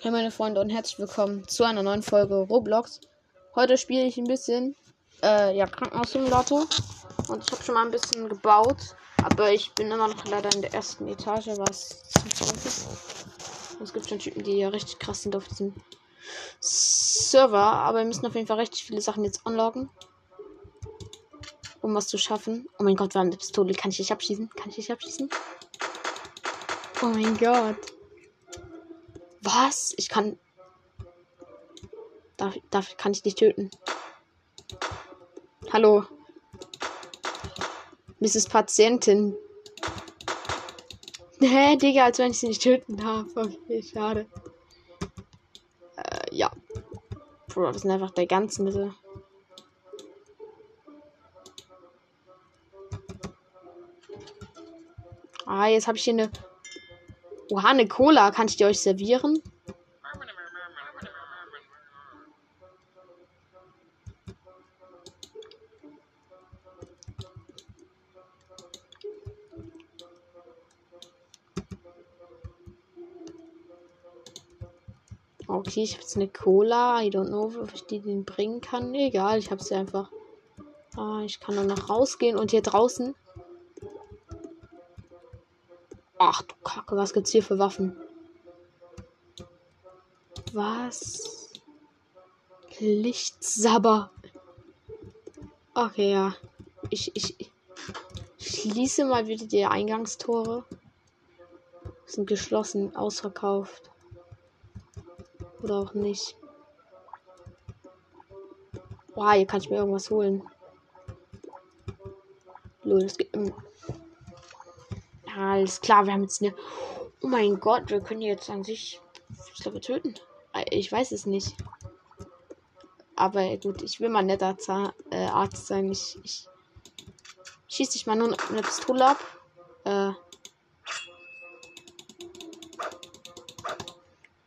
Hey meine Freunde und herzlich willkommen zu einer neuen Folge Roblox. Heute spiele ich ein bisschen äh, ja, Krankenhaussimulator und ich habe schon mal ein bisschen gebaut, aber ich bin immer noch leider in der ersten Etage, was. Es gibt schon Typen, die ja richtig krass sind auf diesem Server, aber wir müssen auf jeden Fall richtig viele Sachen jetzt unlocken, um was zu schaffen. Oh mein Gott, wir haben eine Pistole. Kann ich dich abschießen? Kann ich dich abschießen? Oh mein Gott. Was? Ich kann. Darf, darf kann ich dich töten? Hallo. Mrs. Patientin. Hä, Digga, als wenn ich sie nicht töten darf. Okay, schade. Äh, ja. Bro, das sind einfach der ganzen Mitte. Ah, jetzt habe ich hier eine Oha, eine Cola. Kann ich die euch servieren? Okay, ich habe jetzt eine Cola. I don't know, ob ich die den bringen kann. Egal, ich habe sie einfach. Ah, ich kann dann noch rausgehen und hier draußen Ach du Kacke, was gibt's hier für Waffen? Was? Lichtsabber. Okay, ja. Ich, ich, ich schließe mal wieder die Eingangstore. Sind geschlossen, ausverkauft. Oder auch nicht. Boah, hier kann ich mir irgendwas holen. Lol, es gibt. Alles klar, wir haben jetzt eine. Oh mein Gott, wir können jetzt an sich. Ich glaube, töten. Äh, ich weiß es nicht. Aber gut, ich will mal netter äh, Arzt sein. Ich, ich schieße dich mal nur eine Pistole ab. Äh.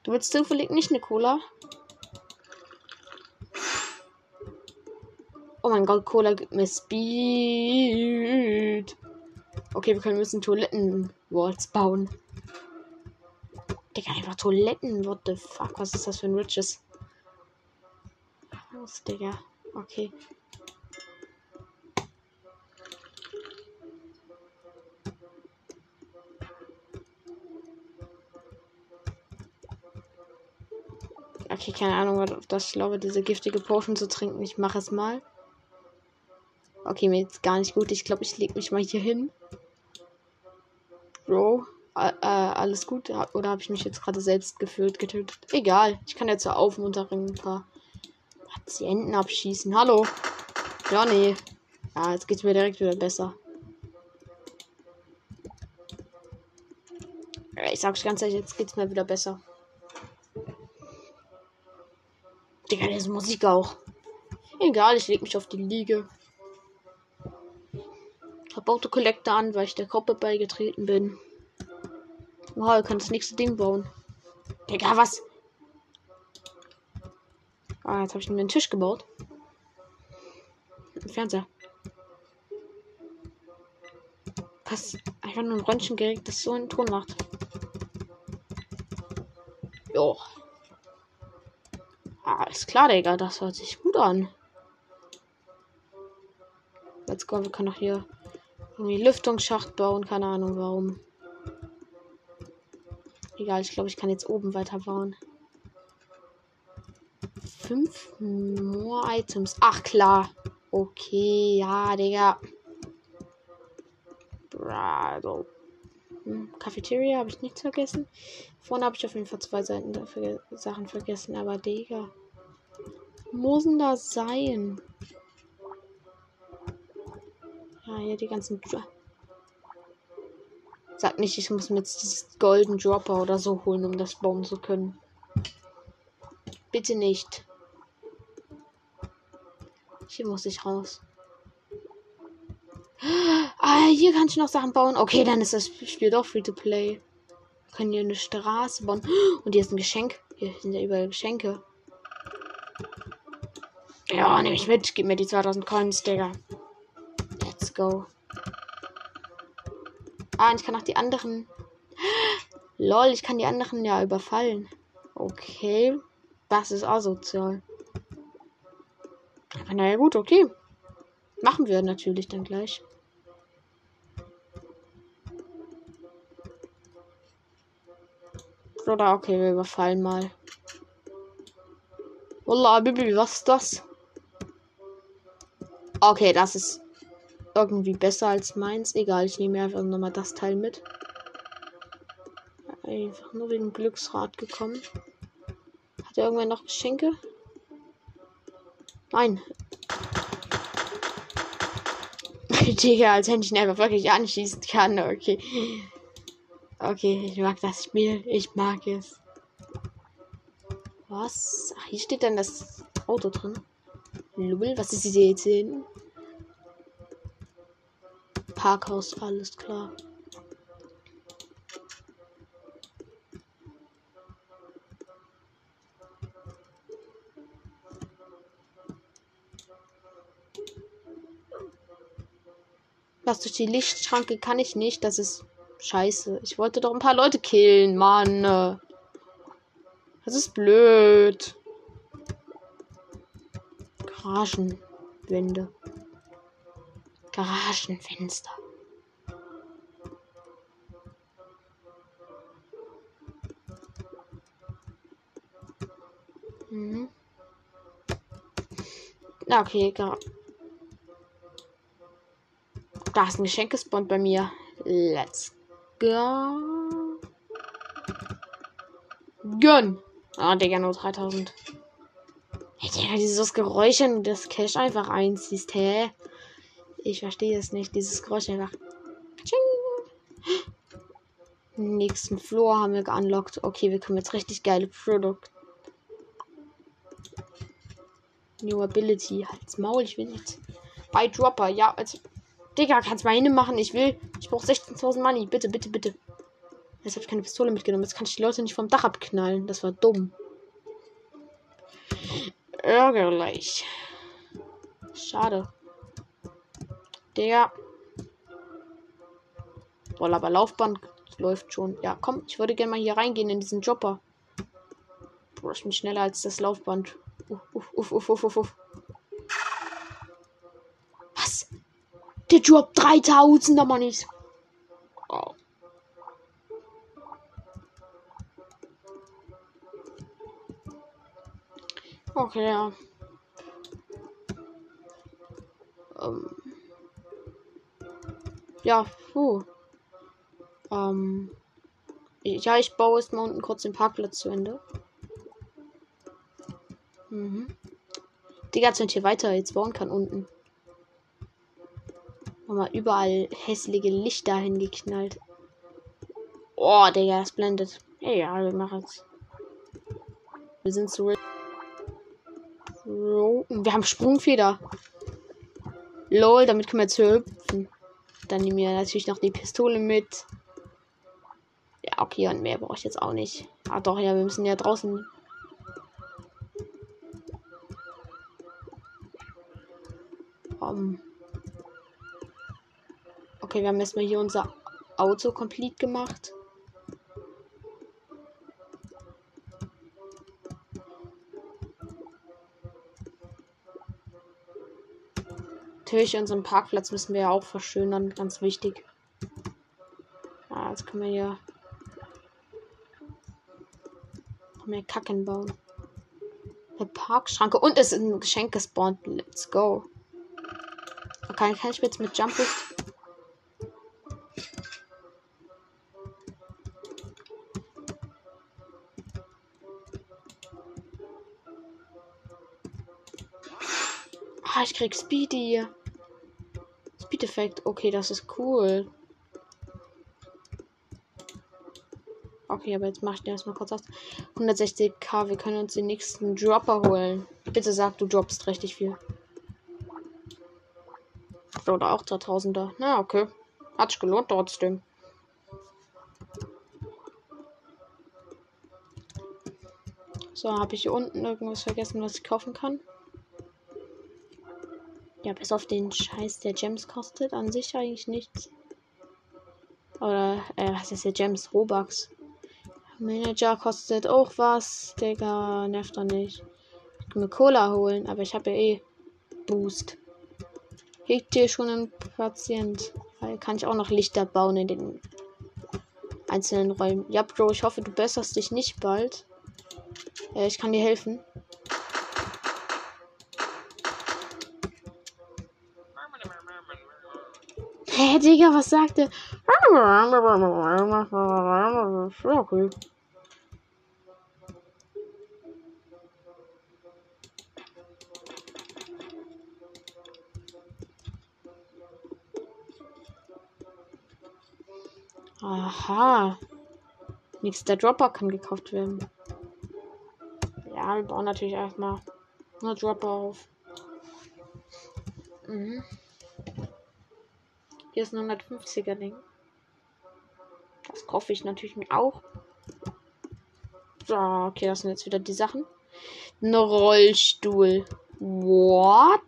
Du willst zufällig nicht eine Cola? Oh mein Gott, Cola gibt mir Speed. Okay, wir können müssen Toiletten-Walls bauen. Digga, einfach Toiletten. What the fuck? Was ist das für ein Riches? Was, Digga? Okay. Okay, keine Ahnung, ob das schlau diese giftige Potion zu trinken. Ich mache es mal. Okay, mir jetzt gar nicht gut. Ich glaube, ich lege mich mal hier hin. Bro, äh, alles gut? Oder habe ich mich jetzt gerade selbst gefühlt getötet? Egal, ich kann jetzt ja auf und ein paar Patienten abschießen. Hallo? Johnny. Ja, jetzt geht's mir direkt wieder besser. Ich sag's ganz ehrlich, jetzt geht's mir wieder besser. Digga, diese Musik auch. Egal, ich leg mich auf die Liege. Hab Auto Collector an, weil ich der Gruppe beigetreten bin. Wow, ihr könnt das nächste Ding bauen. Digga, was? Ah, jetzt habe ich mir einen Tisch gebaut. Ein Fernseher. Was? Einfach nur ein Röntgengerät, das so einen Ton macht. Jo. Ah, alles klar, Digga. Das hört sich gut an. Let's go. Wir können auch hier irgendwie Lüftungsschacht bauen, keine Ahnung warum. Egal, ich glaube, ich kann jetzt oben weiter bauen. Fünf more Items. Ach klar. Okay, ja, Digga. Bravo. Hm, Cafeteria habe ich nichts vergessen. Vorne habe ich auf jeden Fall zwei Seiten dafür Sachen vergessen, aber Digga. Muss denn das sein? Ah, hier die ganzen. Sag nicht, ich muss mir jetzt dieses Golden Dropper oder so holen, um das bauen zu können. Bitte nicht. Hier muss ich raus. Ah, hier kann ich noch Sachen bauen. Okay, dann ist das Spiel doch free to play. Wir können hier eine Straße bauen. Und hier ist ein Geschenk. Hier sind ja überall Geschenke. Ja, nehme ich mit. Gib mir die 2000 Coins, Digga go. Ah, ich kann auch die anderen. Lol, ich kann die anderen ja überfallen. Okay. Das ist asozial. Aber naja, gut, okay. Machen wir natürlich dann gleich. Oder okay, wir überfallen mal. Wallah, Bibi, was ist das? Okay, das ist irgendwie besser als meins. Egal, ich nehme einfach nochmal das Teil mit. Einfach nur wegen Glücksrad gekommen. Hat er irgendwann noch Geschenke? Nein. Digga, als wenn ich ihn einfach wirklich anschießen kann. Okay. Okay, ich mag das Spiel. Ich mag es. Was? Ach, hier steht dann das Auto drin. Lubbel, was ist diese jetzt hin? Parkhaus, alles klar. Was durch die Lichtschranke kann ich nicht. Das ist scheiße. Ich wollte doch ein paar Leute killen, Mann. Das ist blöd. Garagenwände. Garagenfenster. Mhm. Okay, gar. Da ist ein Geschenkespond bei mir. Let's go. Gönn. Ah, Digga, nur 3000. Hey, Digga, dieses Geräusch, wenn das Cash einfach einziehst, hä? Ich verstehe es nicht. Dieses Geräusch einfach. Nächsten Floor haben wir geunlockt. Okay, wir können jetzt richtig geile Produkt. New Ability. Halt's Maul, ich will nicht. Bei Dropper, ja, also. Digga, kannst mal hin machen. Ich will. Ich brauche 16.000 Money. Bitte, bitte, bitte. Jetzt habe ich keine Pistole mitgenommen. Jetzt kann ich die Leute nicht vom Dach abknallen. Das war dumm. Ärgerlich. Schade. Der. Boah, aber Laufband läuft schon. Ja, komm, ich würde gerne mal hier reingehen in diesen Jopper. Boah, ich bin schneller als das Laufband. Uff, uff, uff, uff, uff, uff. Was? Der Job 3000er Mann ist. Oh. Okay, ja. Ähm. Ja, puh. Ähm. Ja, ich baue jetzt mal unten kurz den Parkplatz zu Ende. Mhm. Digga, als wenn hier weiter jetzt bauen kann unten. Wir überall hässliche Lichter hingeknallt. Oh, Digga, das blendet. Egal, wir machen es. Wir sind zurück. Wir haben Sprungfeder. Lol, damit können wir jetzt hüpfen. Dann nehmen wir natürlich noch die Pistole mit. Ja, okay, und mehr brauche ich jetzt auch nicht. Ah, doch, ja, wir müssen ja draußen. Um. Okay, wir haben erstmal hier unser Auto komplett gemacht. Natürlich unseren Parkplatz müssen wir ja auch verschönern, ganz wichtig. Ah, jetzt können wir hier mehr Kacken bauen. Eine Parkschranke und es ist ein Geschenk gespawnt. Let's go. Okay, kann ich jetzt mit Jump Ah, ich krieg Speedy. Speed-Effekt. Okay, das ist cool. Okay, aber jetzt mach ich den erstmal kurz aus. 160k, wir können uns den nächsten Dropper holen. Bitte sag, du droppst richtig viel. Oder auch 2000er. Na, okay. Hat sich gelohnt trotzdem. So, habe ich hier unten irgendwas vergessen, was ich kaufen kann? Ja, bis auf den Scheiß, der Gems kostet, an sich eigentlich nichts. Oder, äh, was ist der Gems? Robux. Manager kostet auch was. Digga, nervt doch nicht. Ich kann mir Cola holen, aber ich habe ja eh Boost. Liegt hier schon ein Patient. Weil kann ich auch noch Lichter bauen in den einzelnen Räumen. Ja, Bro, ich hoffe, du besserst dich nicht bald. Äh, ich kann dir helfen. Hä, Digga, was sagt er? Okay. Aha. Nächster Dropper kann gekauft werden. Ja, wir bauen natürlich erstmal eine Dropper auf. Mhm. Hier ist ein 150er Ding. Das kaufe ich natürlich mir auch. So, okay, das sind jetzt wieder die Sachen. Ein Rollstuhl. What?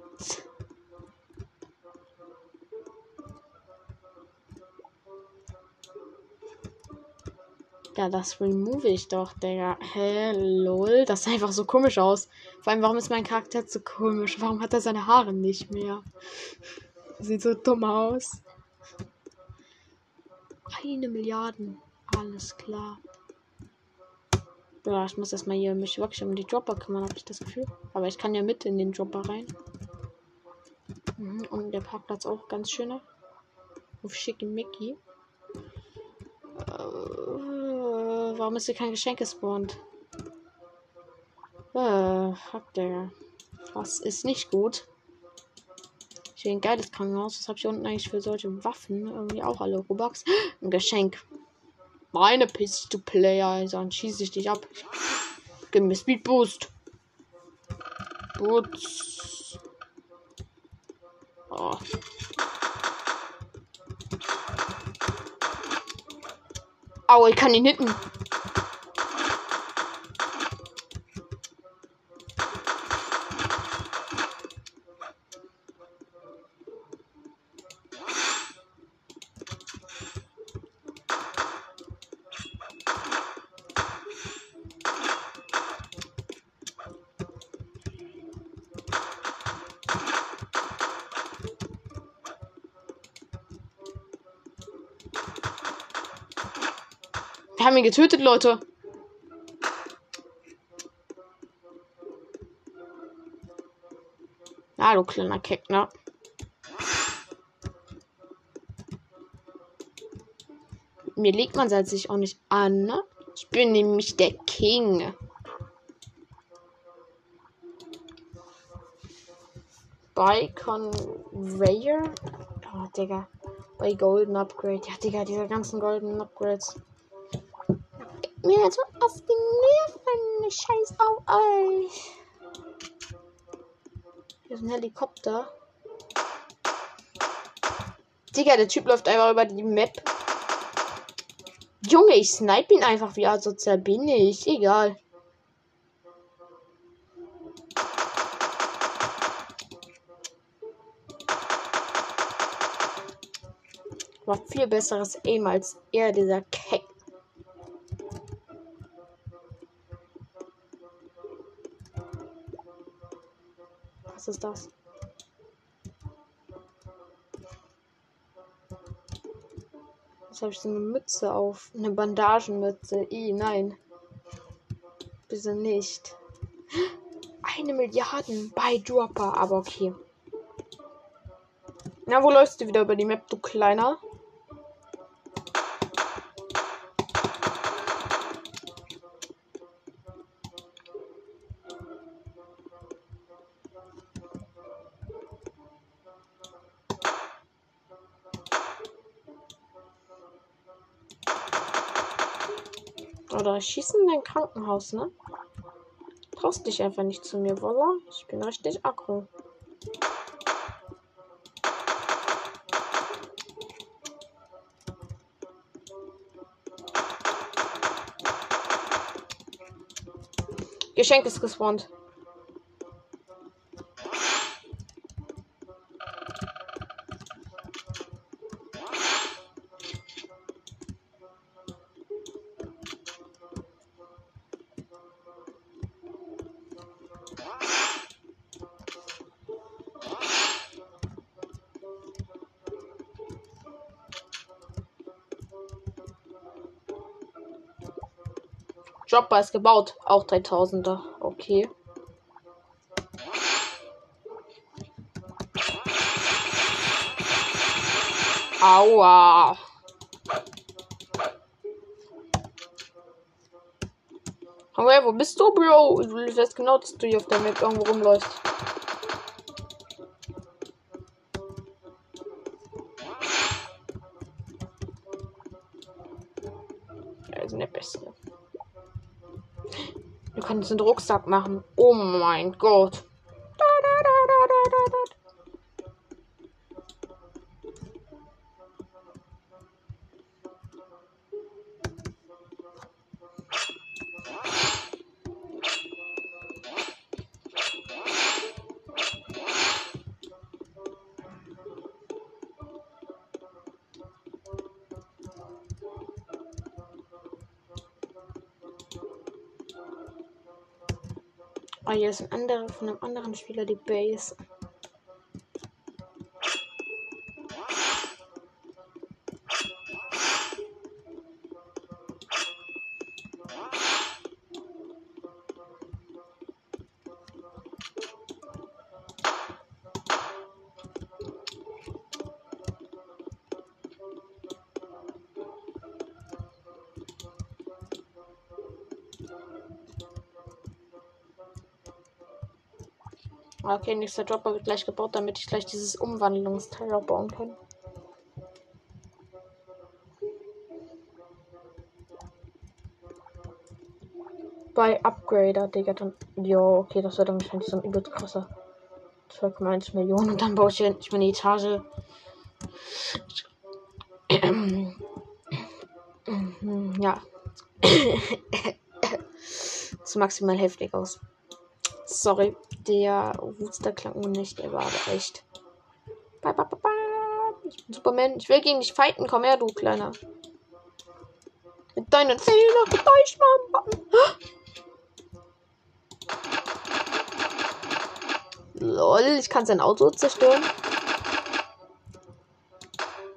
Ja, das remove ich doch, Digga. Hä, lol. Das sah einfach so komisch aus. Vor allem, warum ist mein Charakter so komisch? Warum hat er seine Haare nicht mehr? Sieht so dumm aus. Eine Milliarde. Alles klar. Ja, ich muss erstmal hier mich wirklich um die Dropper kümmern, habe ich das Gefühl. Aber ich kann ja mit in den Dropper rein. Mhm, und der Parkplatz auch ganz schöner. Auf Schicki Mickey. Äh, warum ist hier kein Geschenk gespawnt? Äh, fuck, der. Was ist nicht gut? Will ein geiles Krankenhaus. Was habe ich unten eigentlich für solche Waffen? Irgendwie auch alle Robux. Ein Geschenk. Meine Pistol Player. Also, dann schieße ich dich ab. Gib mir Speed Boost. Boots. Oh. Au, ich kann ihn hitten. Wir haben ihn getötet, Leute. Na, du kleiner Keckner. Mir legt man seit sich auch nicht an, ne? Ich bin nämlich der King. Bei Conveyor. Oh, Digga. Bei Golden Upgrade. Ja, Digga, diese ganzen Golden Upgrades. Mir hat so auf die Nerven. Scheiß auf euch. Hier ist ein Helikopter. Digga, der Typ läuft einfach über die Map. Junge, ich snipe ihn einfach. Wie asozial bin ich? Egal. War viel besseres Aim als er, dieser Keck. Was ist das? Was habe ich so eine Mütze auf? Eine Bandagenmütze. I, nein. Bitte nicht. Eine Milliarde bei Dropper, aber okay. Na, wo läufst du wieder über die Map, du Kleiner? Schießen in dein Krankenhaus, ne? Traust dich einfach nicht zu mir, Wolla. Ich bin richtig aggro. Geschenk ist gespawnt. Dropper ist gebaut. Auch 3000er. Okay. Aua. Okay, wo bist du, Bro? Du weißt genau, dass du hier auf der Map irgendwo rumläufst. Einen Rucksack machen. Oh mein Gott. Ist ein anderer von einem anderen Spieler die Base. Okay, nächster Dropper wird gleich gebaut, damit ich gleich dieses Umwandlungsteil bauen kann. Bei Upgrader, Digga, dann. Jo, okay, das wird dann wahrscheinlich so ein übelst krasser. 2,1 Millionen und dann baue ich hier endlich meine Etage. ja. so maximal heftig aus. Sorry, der Wutster klang nicht. Er war aber echt. Ich bin Superman. Ich will gegen dich fighten. Komm her, du Kleiner. Mit deinen Zähnen Deichmann. Lol, ich kann sein Auto zerstören.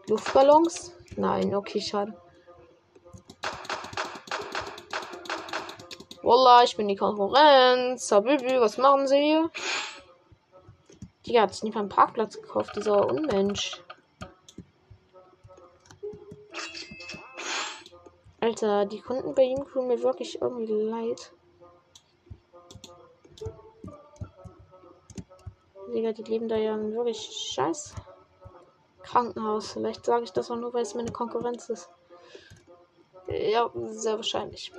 Luftballons? Nein, okay, schade. Wallah, ich bin die Konkurrenz. Habibi, was machen sie hier? Die hat sich mal einen Parkplatz gekauft, dieser Unmensch. Alter, die Kunden bei ihm tun mir wirklich irgendwie leid. Digga, die leben da ja in wirklich scheiß Krankenhaus. Vielleicht sage ich das auch nur, weil es meine Konkurrenz ist. Ja, sehr wahrscheinlich.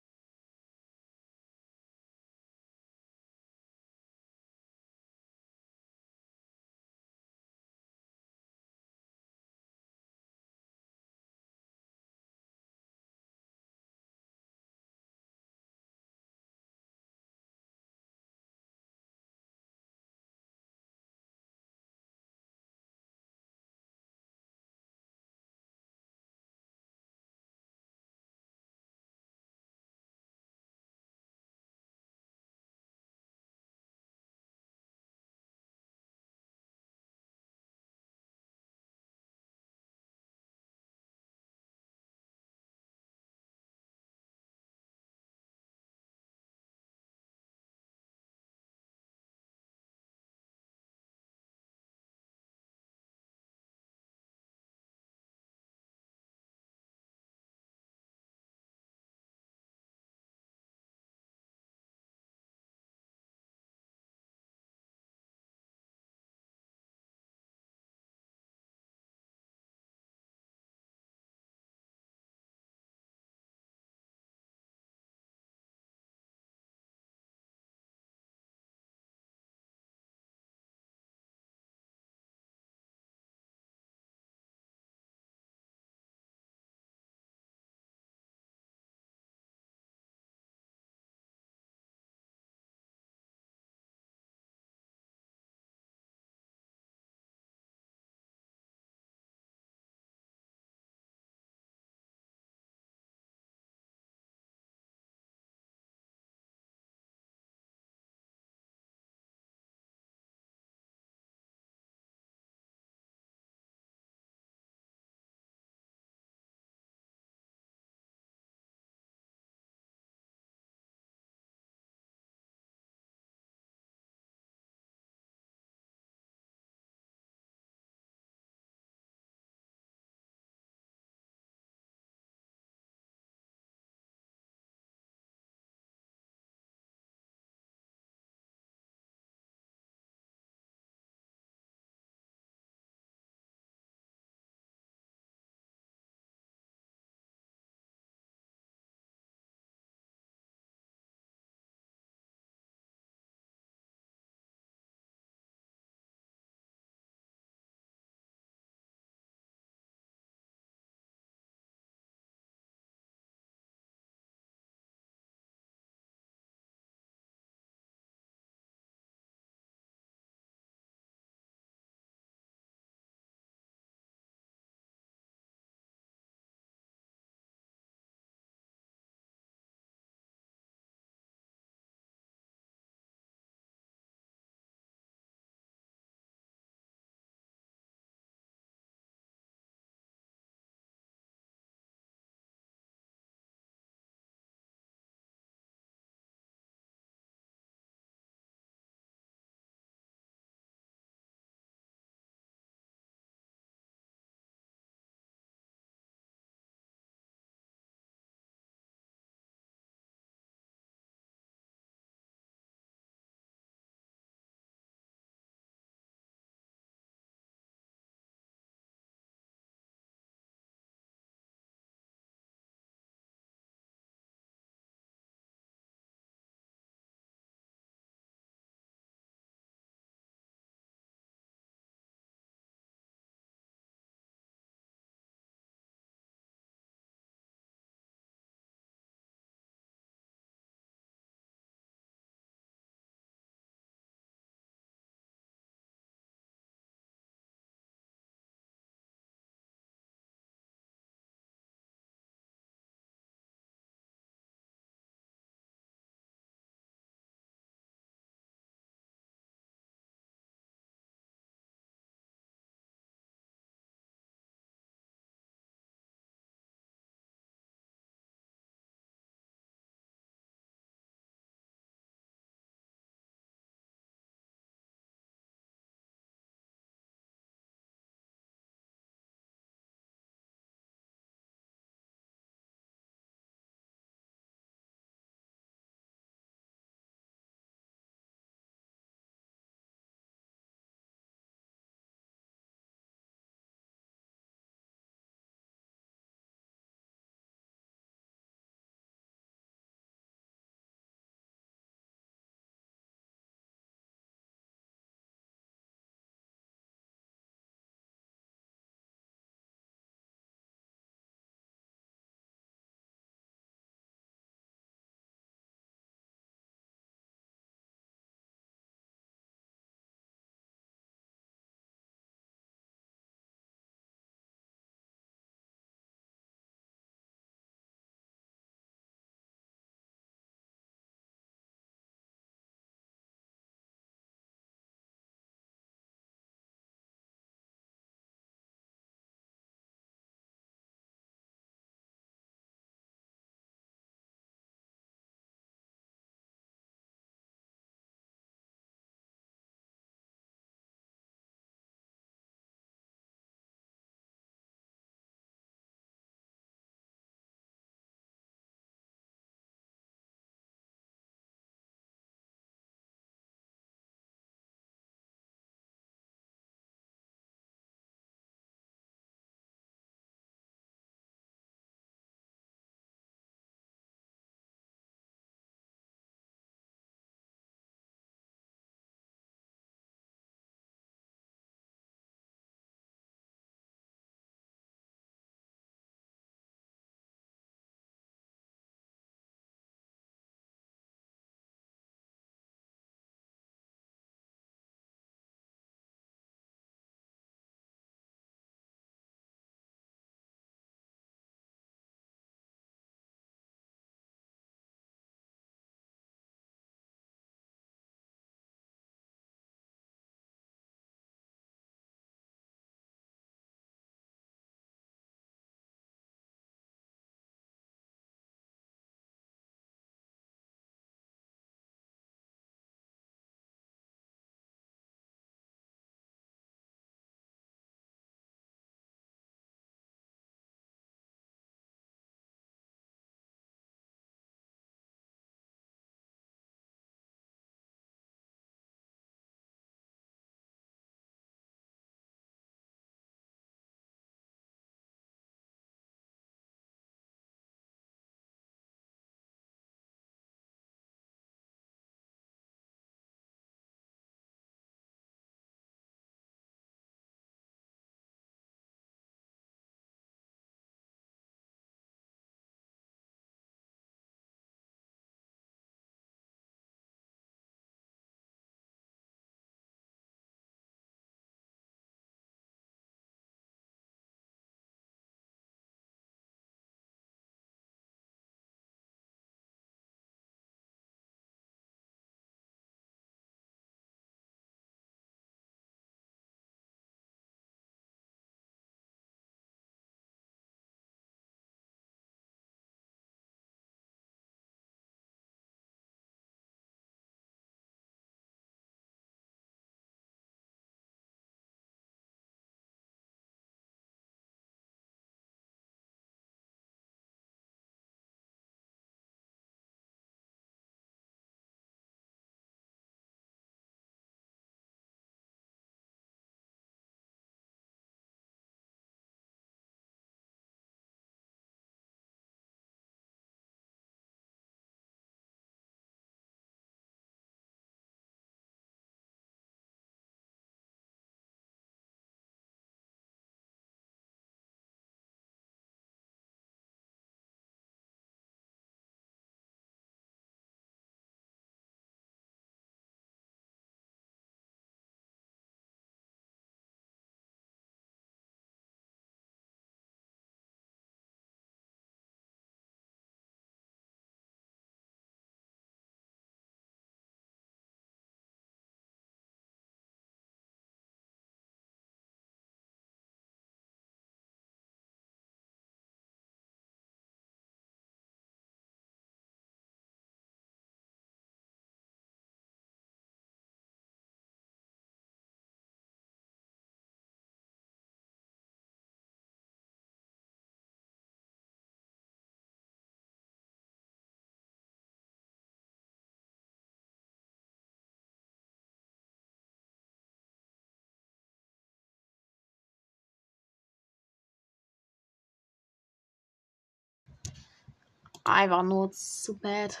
Einfach nur zu bad.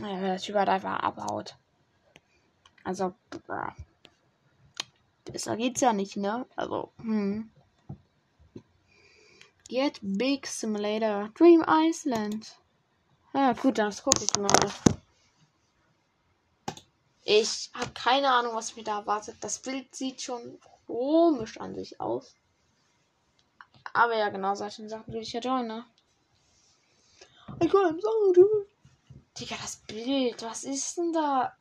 Ja, der Typ hat einfach abhaut. Also, ja. besser geht's ja nicht, ne? Also, hm. Get Big Simulator Dream Island. Ja, gut, das gucke ich mal. Ich habe keine Ahnung, was mir da erwartet. Das Bild sieht schon komisch an sich aus. Aber ja, genau solche Sachen will ich ja ne? Ich kann ihm sagen, du. Digga, das Bild, was ist denn da?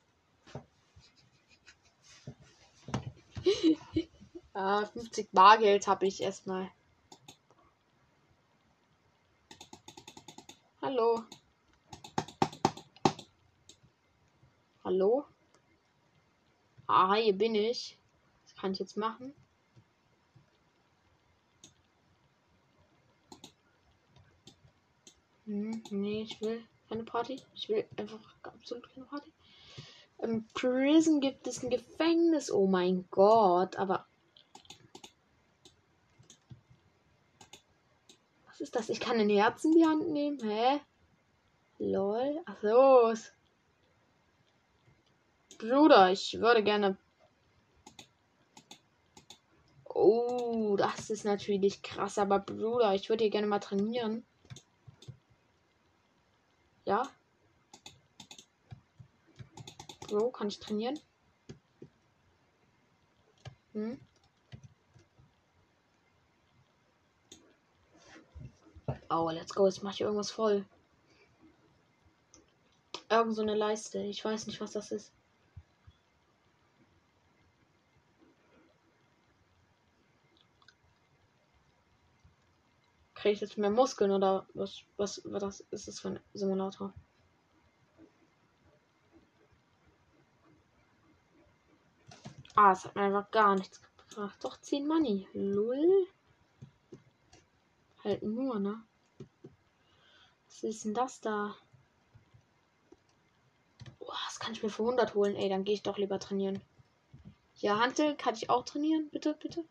ah, 50 Bargeld habe ich erstmal. Hallo. Hallo? Ah, hier bin ich. Was kann ich jetzt machen? Hm, nee, ich will keine Party. Ich will einfach absolut keine Party. Im Prison gibt es ein Gefängnis. Oh mein Gott, aber. Was ist das? Ich kann ein Herz in die Hand nehmen. Hä? Lol. Ach so. Bruder, ich würde gerne. Oh, das ist natürlich krass, aber Bruder, ich würde hier gerne mal trainieren. Ja? Bro, kann ich trainieren? Hm? Oh, let's go. Jetzt mache ich irgendwas voll. Irgend so eine Leiste. Ich weiß nicht, was das ist. Kriege ich jetzt mehr Muskeln oder was, was, was ist das für ein Simulator? Ah, es hat mir einfach gar nichts gebracht. Doch 10 Money. Lull. Halt nur, ne? Was ist denn das da? Boah, das kann ich mir für 100 holen. Ey, dann gehe ich doch lieber trainieren. Ja, Handel kann ich auch trainieren. Bitte, bitte.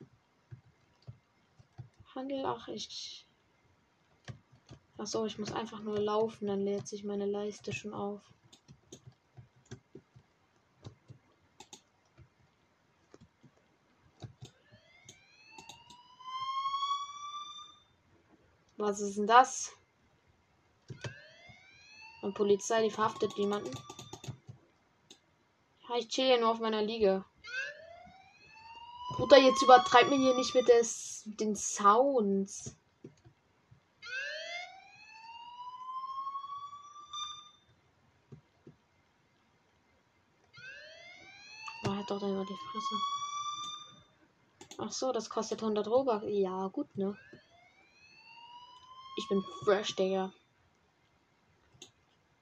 Handel, ach, ich Achso, ich muss einfach nur laufen, dann lädt sich meine Leiste schon auf. Was ist denn das? Und Polizei, die verhaftet jemanden. Ich chill hier nur auf meiner Liege. Bruder, jetzt übertreibt mir hier nicht mit des, den Sounds. Doch dann immer die Fresse. Ach so, das kostet 100 Robux. Ja, gut, ne? Ich bin fresh, Digga.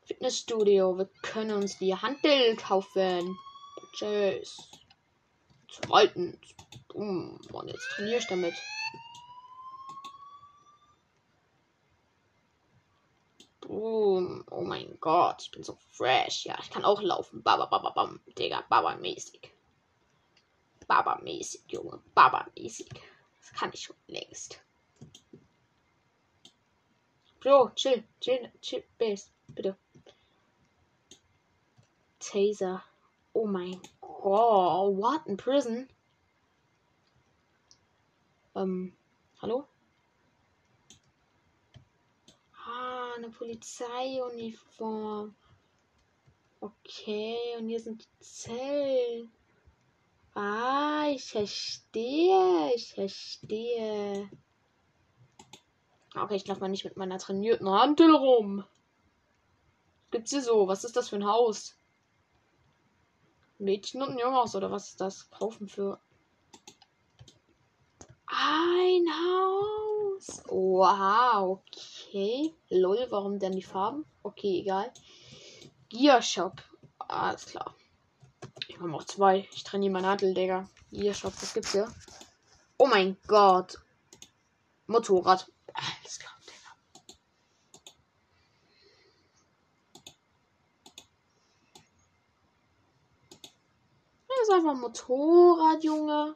Fitnessstudio. Wir können uns die Handel kaufen. Tschüss. Zweitens. Boom. Und jetzt trainiere ich damit. Boom. Oh mein Gott, ich bin so fresh. Ja, ich kann auch laufen. Baba, baba, bam. Digga, baba mäßig. Baba-mäßig, Junge. Baba-mäßig. Das kann ich schon längst. Bro, chill, chill, chill, Base, bitte. Taser. Oh mein Gott. What? In prison? Ähm, hallo? Ah, eine Polizeiuniform. Okay, und hier sind die Zellen. Ah, ich verstehe. Ich verstehe. Okay, ich laufe mal nicht mit meiner trainierten Hantel rum. Gibt's hier so? Was ist das für ein Haus? Mädchen und ein Junghaus oder was ist das? Kaufen für ein Haus. Wow, okay. Lol, warum denn die Farben? Okay, egal. Gear Shop. Alles klar. Ich habe auch zwei. Ich trainiere mein Nadel, Digga. Hier, schaut, was gibt's hier? Oh mein Gott. Motorrad. Alles klar, Digga. Das ist einfach ein Motorrad, Junge.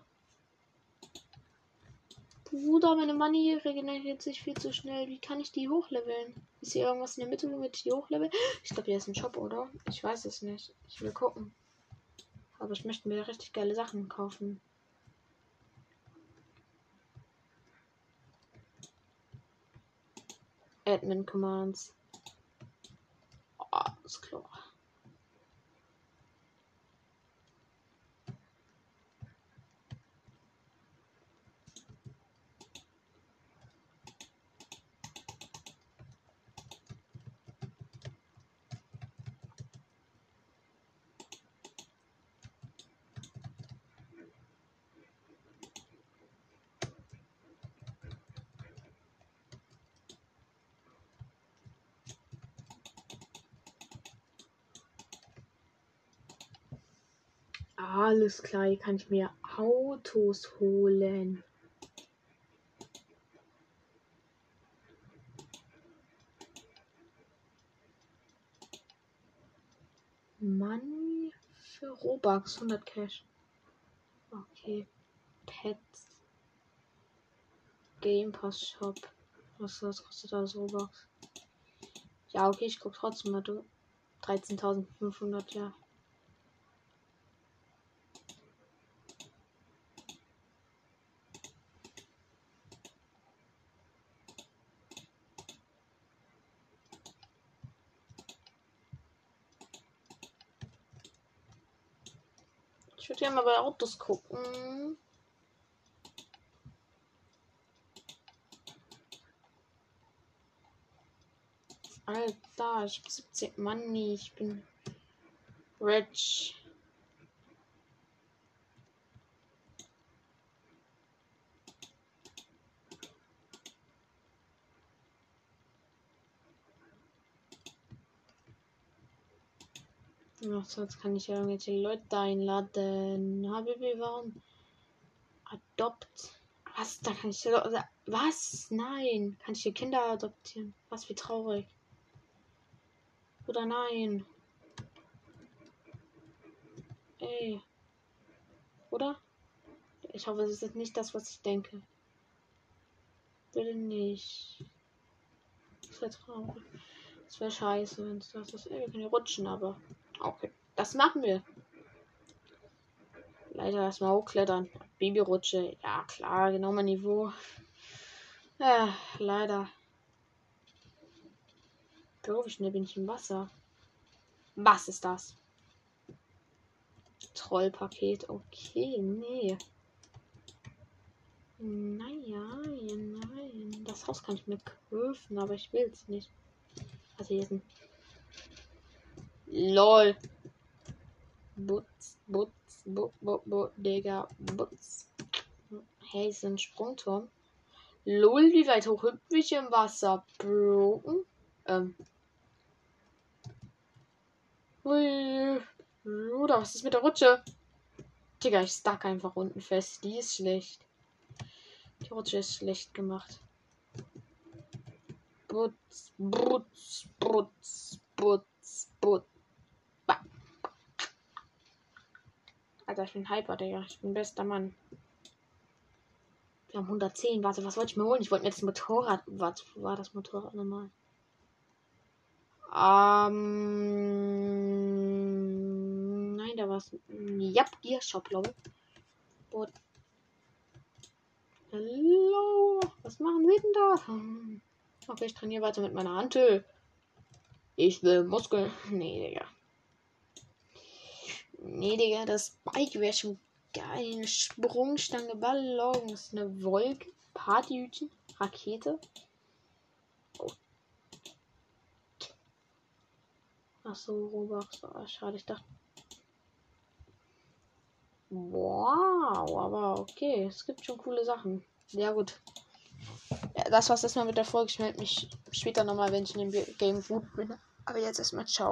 Bruder, meine Money regeneriert sich viel zu schnell. Wie kann ich die hochleveln? Ist hier irgendwas in der Mitte, womit ich die hochlevel? Ich glaube, hier ist ein Shop, oder? Ich weiß es nicht. Ich will gucken. Aber ich möchte mir richtig geile Sachen kaufen. Admin Commands. Oh, ist klar. Klar, hier kann ich mir Autos holen. Money für Robux, 100 Cash. Okay. Pets. Game Pass Shop. Was, was kostet das Robux? Ja, okay, ich guck trotzdem mal. 13.500, ja. Ich würde ja mal bei Autos gucken. Alter, ich habe 70 Money. Ich bin rich. Ach so, jetzt kann ich ja irgendwelche Leute einladen. HBB, warum? Adopt. Was? Da kann ich ja. Was? Nein. Kann ich hier Kinder adoptieren? Was wie traurig. Oder nein. Ey. Oder? Ich hoffe, es ist nicht das, was ich denke. Bitte nicht. Das wäre traurig. Das wäre scheiße, wenn es das ist. Ey, wir können hier rutschen, aber. Okay, das machen wir. Leider erstmal hochklettern. Babyrutsche. Ja, klar, genau mein Niveau. Ja, leider. Doof, wie schnell bin ich im Wasser. Was ist das? Trollpaket. Okay, nee. Naja, nein. Das Haus kann ich mir kaufen, aber ich will es nicht. Also hier ist ein LOL. Butz, Butz, Butz, Butz, Butz, Digga, Butz. Hey, ist ein Sprungturm. LOL, wie weit hoch hüpfe ich im Wasser? Broken? Ähm. Ui. Bruder, was ist mit der Rutsche? Digga, ich stack einfach unten fest. Die ist schlecht. Die Rutsche ist schlecht gemacht. Butz, Butz, Butz, Butz, Butz. Alter, ich bin Hyper, Digga. Ich bin bester Mann. Wir haben 110. Warte, was wollte ich mir holen? Ich wollte mir das Motorrad. Was war das Motorrad nochmal? Ähm. Nein, da war es. Ja, Gear Shop, glaube ich. But Hallo. Was machen wir denn da? Okay, ich trainiere weiter mit meiner Hantel. Ich will Muskeln. Nee, Digga. Nee, Digga, das Bike wäre schon geil. Eine Sprungstange, Ballons, eine Wolke, Partyhütchen, Rakete. Oh. Achso, Robux. Oh, schade, ich dachte. Wow, aber okay, es gibt schon coole Sachen. Ja, gut. Ja, das war's erstmal mit der Folge. Ich melde mich später nochmal, wenn ich in dem Game gut bin. Aber jetzt erstmal ciao.